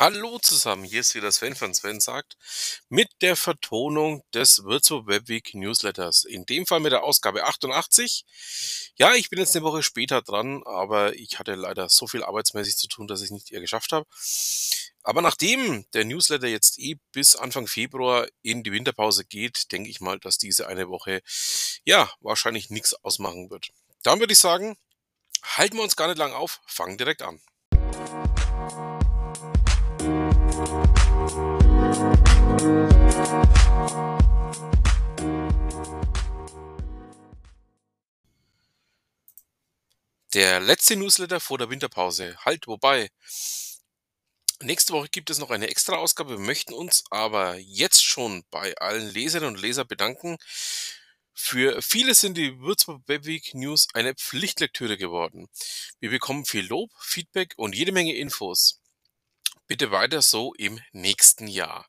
Hallo zusammen, hier ist wieder Sven von Sven sagt, mit der Vertonung des Virtual Webweek Newsletters. In dem Fall mit der Ausgabe 88. Ja, ich bin jetzt eine Woche später dran, aber ich hatte leider so viel arbeitsmäßig zu tun, dass ich nicht eher geschafft habe. Aber nachdem der Newsletter jetzt eh bis Anfang Februar in die Winterpause geht, denke ich mal, dass diese eine Woche ja wahrscheinlich nichts ausmachen wird. Dann würde ich sagen, halten wir uns gar nicht lang auf, fangen direkt an. Der letzte Newsletter vor der Winterpause. Halt, wobei. Nächste Woche gibt es noch eine extra Ausgabe. Wir möchten uns aber jetzt schon bei allen Leserinnen und Lesern bedanken. Für viele sind die Würzburg Webweek News eine Pflichtlektüre geworden. Wir bekommen viel Lob, Feedback und jede Menge Infos. Bitte weiter so im nächsten Jahr.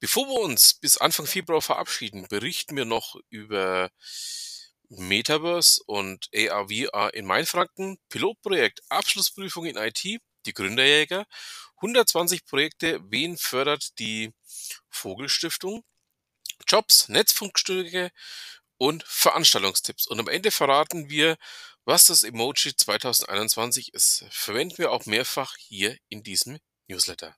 Bevor wir uns bis Anfang Februar verabschieden, berichten wir noch über Metaverse und AR/VR in Mainfranken, Pilotprojekt Abschlussprüfung in IT, die Gründerjäger, 120 Projekte, wen fördert die Vogelstiftung, Jobs, Netzfunkstücke und Veranstaltungstipps. Und am Ende verraten wir, was das Emoji 2021 ist. Verwenden wir auch mehrfach hier in diesem Newsletter.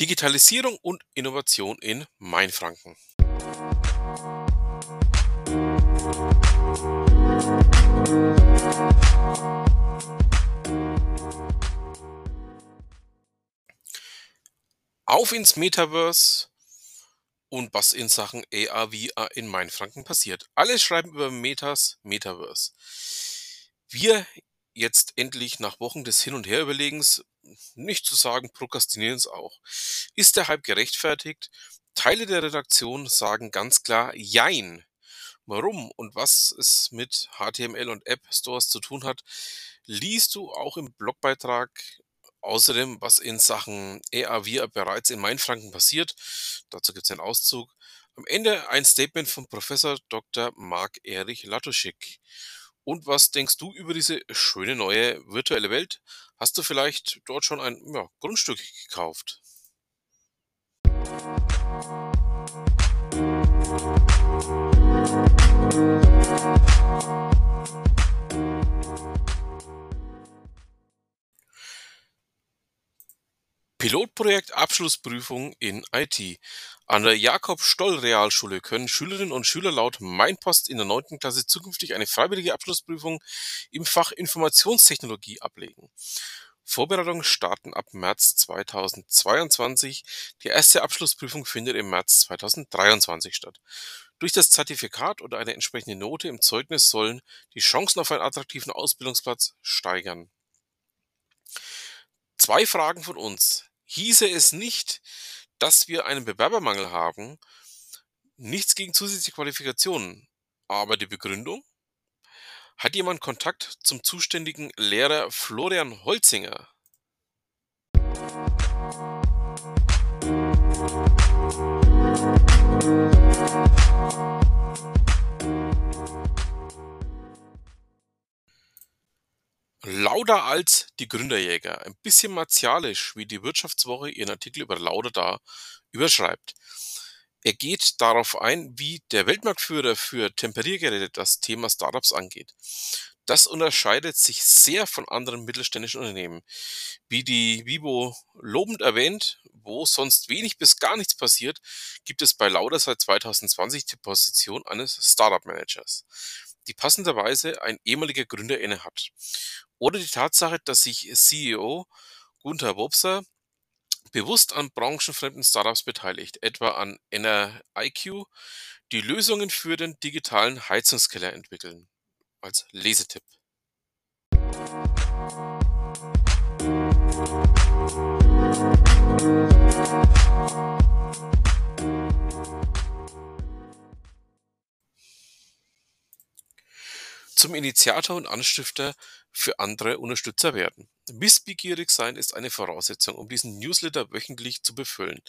Digitalisierung und Innovation in Mainfranken. Auf ins Metaverse und was in Sachen AR, VR in Mainfranken passiert. Alle schreiben über Metas, Metaverse. Wir jetzt endlich nach Wochen des Hin- und Herüberlegens, nicht zu sagen prokrastinieren es auch. Ist der Hype gerechtfertigt? Teile der Redaktion sagen ganz klar Jein. Warum und was es mit HTML und App Stores zu tun hat, liest du auch im Blogbeitrag Außerdem, was in Sachen EAV bereits in Mainfranken passiert, dazu gibt es einen Auszug. Am Ende ein Statement von Professor Dr. Marc-Erich Latuschik. Und was denkst du über diese schöne neue virtuelle Welt? Hast du vielleicht dort schon ein ja, Grundstück gekauft? Pilotprojekt Abschlussprüfung in IT. An der Jakob-Stoll-Realschule können Schülerinnen und Schüler laut Mainpost in der 9. Klasse zukünftig eine freiwillige Abschlussprüfung im Fach Informationstechnologie ablegen. Vorbereitungen starten ab März 2022. Die erste Abschlussprüfung findet im März 2023 statt. Durch das Zertifikat oder eine entsprechende Note im Zeugnis sollen die Chancen auf einen attraktiven Ausbildungsplatz steigern. Zwei Fragen von uns hieße es nicht, dass wir einen Bewerbermangel haben, nichts gegen zusätzliche Qualifikationen. Aber die Begründung? Hat jemand Kontakt zum zuständigen Lehrer Florian Holzinger? Lauda als die Gründerjäger. Ein bisschen martialisch, wie die Wirtschaftswoche ihren Artikel über Lauda da überschreibt. Er geht darauf ein, wie der Weltmarktführer für Temperiergeräte das Thema Startups angeht. Das unterscheidet sich sehr von anderen mittelständischen Unternehmen. Wie die Vivo lobend erwähnt, wo sonst wenig bis gar nichts passiert, gibt es bei Lauda seit 2020 die Position eines Startup Managers die passenderweise ein ehemaliger Gründer innehat. Oder die Tatsache, dass sich CEO Gunther Wobser bewusst an branchenfremden Startups beteiligt, etwa an NRIQ, die Lösungen für den digitalen Heizungskeller entwickeln. Als Lesetipp. Zum Initiator und Anstifter für andere Unterstützer werden. Wissbegierig sein ist eine Voraussetzung, um diesen Newsletter wöchentlich zu befüllen.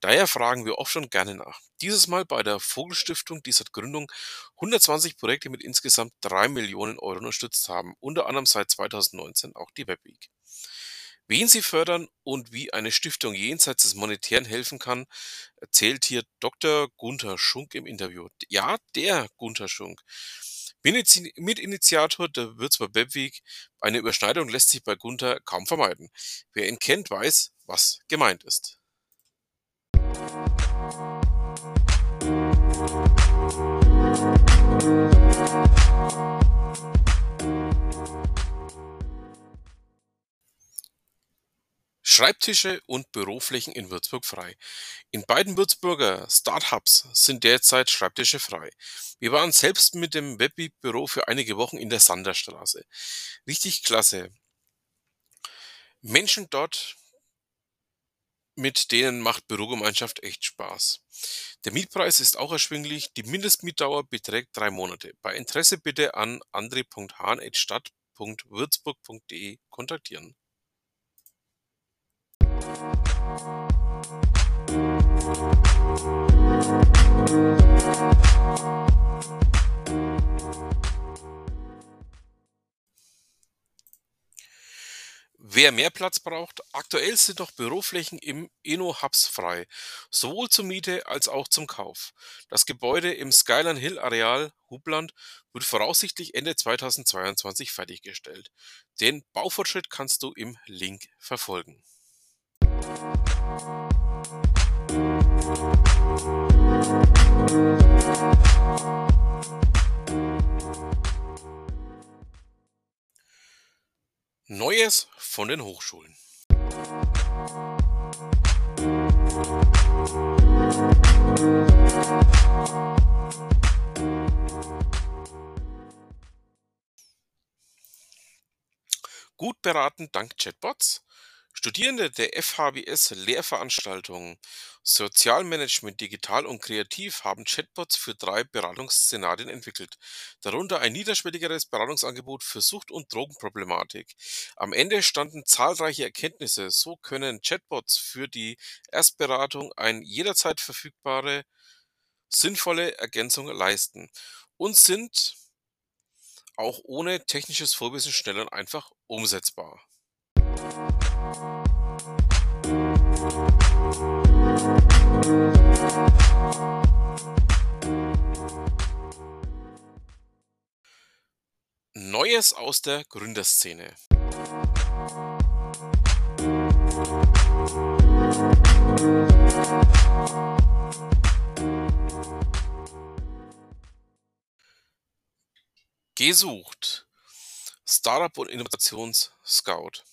Daher fragen wir oft schon gerne nach. Dieses Mal bei der Vogelstiftung, die seit Gründung 120 Projekte mit insgesamt 3 Millionen Euro unterstützt haben, unter anderem seit 2019 auch die Webweek. Wen sie fördern und wie eine Stiftung jenseits des Monetären helfen kann, erzählt hier Dr. Gunther Schunk im Interview. Ja, der Gunther Schunk. Mitinitiator der Würzburg Webweek. Eine Überschneidung lässt sich bei Gunther kaum vermeiden. Wer ihn kennt, weiß, was gemeint ist. Schreibtische und Büroflächen in Würzburg frei. In beiden Würzburger Startups sind derzeit Schreibtische frei. Wir waren selbst mit dem Webweek-Büro für einige Wochen in der Sanderstraße. Richtig klasse. Menschen dort, mit denen macht Bürogemeinschaft echt Spaß. Der Mietpreis ist auch erschwinglich. Die Mindestmietdauer beträgt drei Monate. Bei Interesse bitte an andre.hahn.stadt.würzburg.de kontaktieren. Wer mehr Platz braucht, aktuell sind noch Büroflächen im Inno-Hubs frei, sowohl zur Miete als auch zum Kauf. Das Gebäude im Skyline Hill Areal Hubland wird voraussichtlich Ende 2022 fertiggestellt. Den Baufortschritt kannst du im Link verfolgen. Neues von den Hochschulen. Gut beraten dank Chatbots. Studierende der FHBS-Lehrveranstaltungen Sozialmanagement, Digital und Kreativ haben Chatbots für drei Beratungsszenarien entwickelt, darunter ein niederschwelligeres Beratungsangebot für Sucht- und Drogenproblematik. Am Ende standen zahlreiche Erkenntnisse, so können Chatbots für die Erstberatung eine jederzeit verfügbare, sinnvolle Ergänzung leisten und sind auch ohne technisches Vorwissen schnell und einfach umsetzbar. Neues aus der Gründerszene. Gesucht. Startup und Innovations-Scout.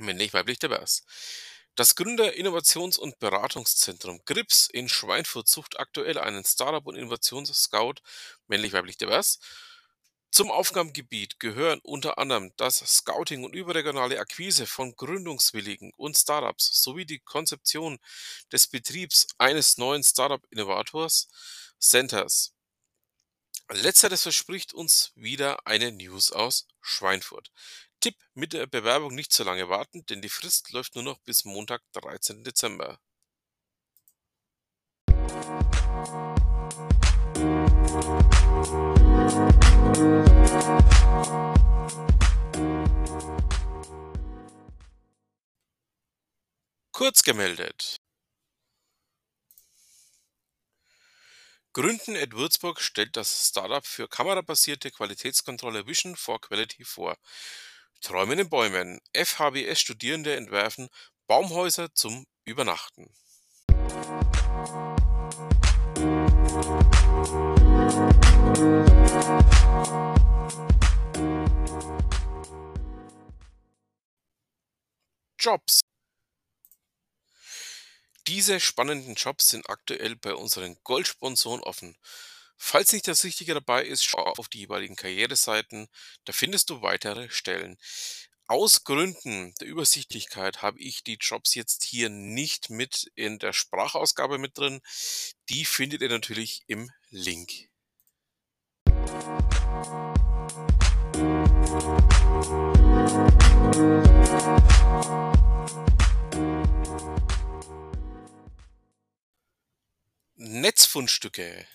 Männlich, weiblich, divers. Das Gründer-, Innovations- und Beratungszentrum GRIPS in Schweinfurt sucht aktuell einen Startup- und Innovations-Scout, männlich, weiblich, divers. Zum Aufgabengebiet gehören unter anderem das Scouting und überregionale Akquise von Gründungswilligen und Startups sowie die Konzeption des Betriebs eines neuen Startup-Innovators Centers. Letzteres verspricht uns wieder eine News aus Schweinfurt. Tipp: Mit der Bewerbung nicht zu lange warten, denn die Frist läuft nur noch bis Montag, 13. Dezember. Kurz gemeldet. Gründen at Würzburg stellt das Startup für kamerabasierte Qualitätskontrolle Vision for Quality vor. Träumen in Bäumen. FHBS-Studierende entwerfen Baumhäuser zum Übernachten. Jobs. Diese spannenden Jobs sind aktuell bei unseren Goldsponsoren offen. Falls nicht das Richtige dabei ist, schau auf die jeweiligen Karriereseiten, da findest du weitere Stellen. Aus Gründen der Übersichtlichkeit habe ich die Jobs jetzt hier nicht mit in der Sprachausgabe mit drin. Die findet ihr natürlich im Link. Netzfundstücke.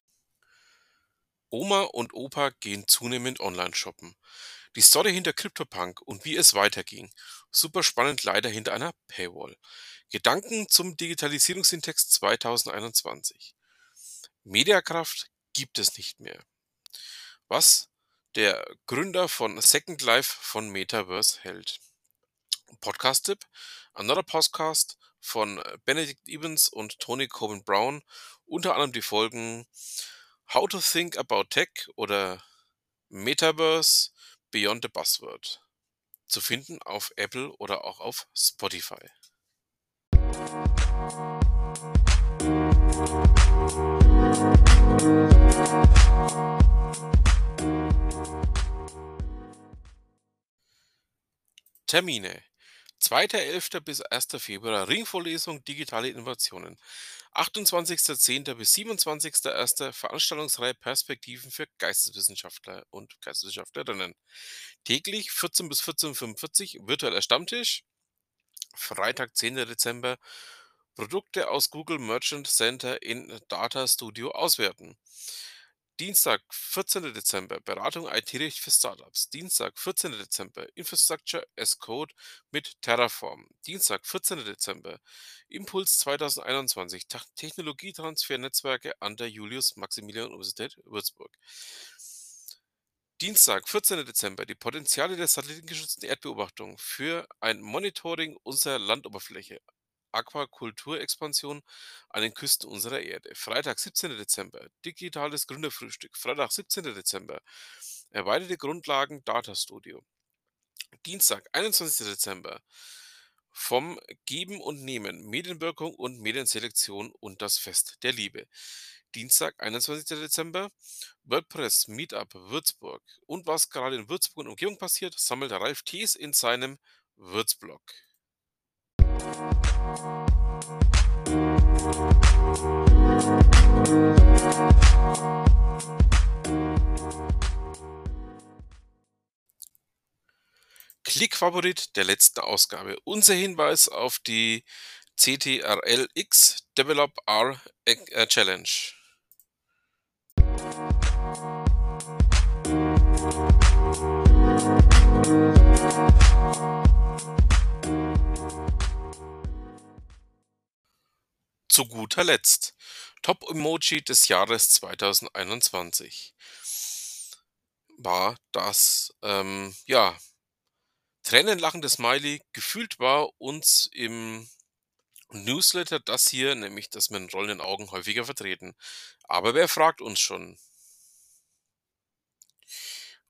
Oma und Opa gehen zunehmend online shoppen. Die Story hinter CryptoPunk und wie es weiterging. Super spannend leider hinter einer Paywall. Gedanken zum Digitalisierungsindex 2021. Mediakraft gibt es nicht mehr. Was der Gründer von Second Life von Metaverse hält. Podcast-Tipp. Another Podcast von Benedict Evans und Tony Coben Brown. Unter anderem die Folgen How to Think About Tech oder Metaverse Beyond the Buzzword. Zu finden auf Apple oder auch auf Spotify. Termine 2.11. bis 1. Februar Ringvorlesung Digitale Innovationen. 28.10. bis 27.01. Veranstaltungsreihe Perspektiven für Geisteswissenschaftler und Geisteswissenschaftlerinnen. Täglich 14 bis 14.45 Uhr virtueller Stammtisch. Freitag, 10. Dezember Produkte aus Google Merchant Center in Data Studio auswerten. Dienstag, 14. Dezember, Beratung IT-Recht für Startups. Dienstag, 14. Dezember, Infrastructure as Code mit Terraform. Dienstag, 14. Dezember, Impuls 2021, Technologietransfer-Netzwerke an der Julius-Maximilian-Universität Würzburg. Dienstag, 14. Dezember, die Potenziale der satellitengeschützten Erdbeobachtung für ein Monitoring unserer Landoberfläche. Aquakulturexpansion an den Küsten unserer Erde. Freitag, 17. Dezember, digitales Gründerfrühstück. Freitag, 17. Dezember, erweiterte Grundlagen Data Studio. Dienstag, 21. Dezember, vom Geben und Nehmen, Medienwirkung und Medienselektion und das Fest der Liebe. Dienstag, 21. Dezember, WordPress Meetup Würzburg. Und was gerade in Würzburg und Umgebung passiert, sammelt Ralf Thies in seinem Würzblog. Klickfavorit der letzten Ausgabe. Unser Hinweis auf die CTRL-X Develop R Challenge. Zu guter Letzt Top-Emoji des Jahres 2021 war das, ähm, ja, tränenlachende Smiley. Gefühlt war uns im Newsletter das hier, nämlich das mit rollenden Augen häufiger vertreten. Aber wer fragt uns schon?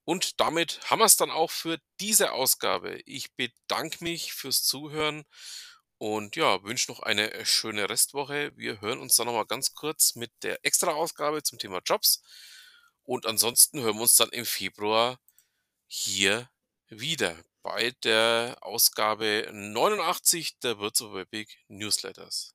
Und damit haben wir es dann auch für diese Ausgabe. Ich bedanke mich fürs Zuhören und ja, wünsche noch eine äh, schöne Restwoche. Wir hören uns dann nochmal ganz kurz mit der Extra-Ausgabe zum Thema Jobs. Und ansonsten hören wir uns dann im Februar hier wieder bei der Ausgabe 89 der Würzburg Newsletters.